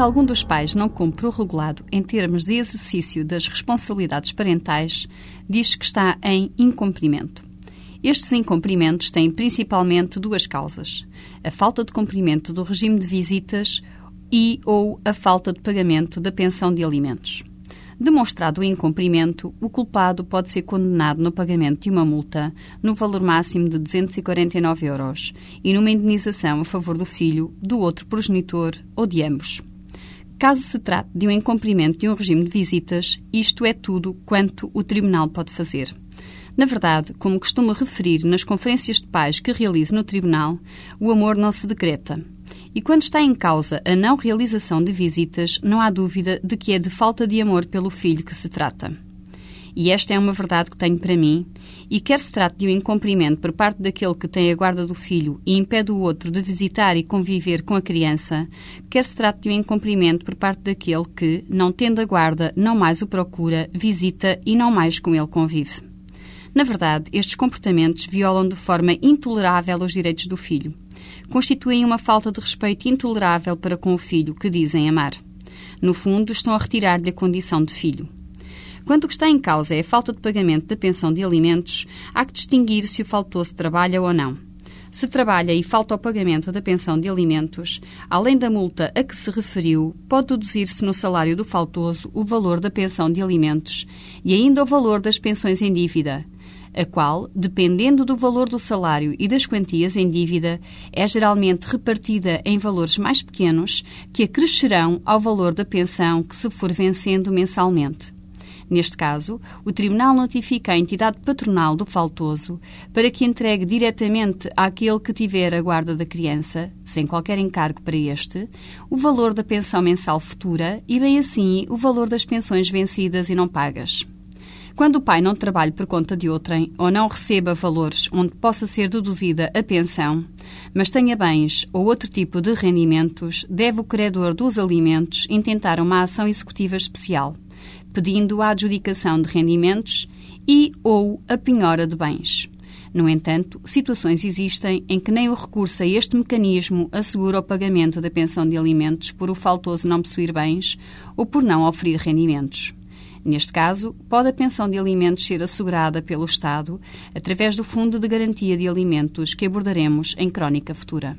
Quando algum dos pais não cumpre o regulado em termos de exercício das responsabilidades parentais, diz que está em incumprimento. Estes incumprimentos têm principalmente duas causas: a falta de cumprimento do regime de visitas e ou a falta de pagamento da pensão de alimentos. Demonstrado o incumprimento, o culpado pode ser condenado no pagamento de uma multa no valor máximo de 249 euros e numa indenização a favor do filho, do outro progenitor ou de ambos. Caso se trate de um incumprimento de um regime de visitas, isto é tudo quanto o Tribunal pode fazer. Na verdade, como costumo referir nas conferências de pais que realizo no Tribunal, o amor não se decreta. E quando está em causa a não realização de visitas, não há dúvida de que é de falta de amor pelo filho que se trata. E esta é uma verdade que tenho para mim, e quer se trate de um incumprimento por parte daquele que tem a guarda do filho e impede o outro de visitar e conviver com a criança, quer se trate de um incumprimento por parte daquele que, não tendo a guarda, não mais o procura, visita e não mais com ele convive. Na verdade, estes comportamentos violam de forma intolerável os direitos do filho. Constituem uma falta de respeito intolerável para com o filho que dizem amar. No fundo, estão a retirar-lhe a condição de filho. Quando o que está em causa é a falta de pagamento da pensão de alimentos, há que distinguir se o faltoso trabalha ou não. Se trabalha e falta o pagamento da pensão de alimentos, além da multa a que se referiu, pode deduzir-se no salário do faltoso o valor da pensão de alimentos e ainda o valor das pensões em dívida, a qual, dependendo do valor do salário e das quantias em dívida, é geralmente repartida em valores mais pequenos que acrescerão ao valor da pensão que se for vencendo mensalmente. Neste caso, o Tribunal notifica a entidade patronal do faltoso para que entregue diretamente àquele que tiver a guarda da criança, sem qualquer encargo para este, o valor da pensão mensal futura e, bem assim, o valor das pensões vencidas e não pagas. Quando o pai não trabalhe por conta de outrem ou não receba valores onde possa ser deduzida a pensão, mas tenha bens ou outro tipo de rendimentos, deve o credor dos alimentos intentar uma ação executiva especial, pedindo a adjudicação de rendimentos e ou a penhora de bens. No entanto, situações existem em que nem o recurso a este mecanismo assegura o pagamento da pensão de alimentos por o faltoso não possuir bens ou por não oferir rendimentos. Neste caso, pode a pensão de alimentos ser assegurada pelo Estado através do Fundo de Garantia de Alimentos que abordaremos em crónica futura.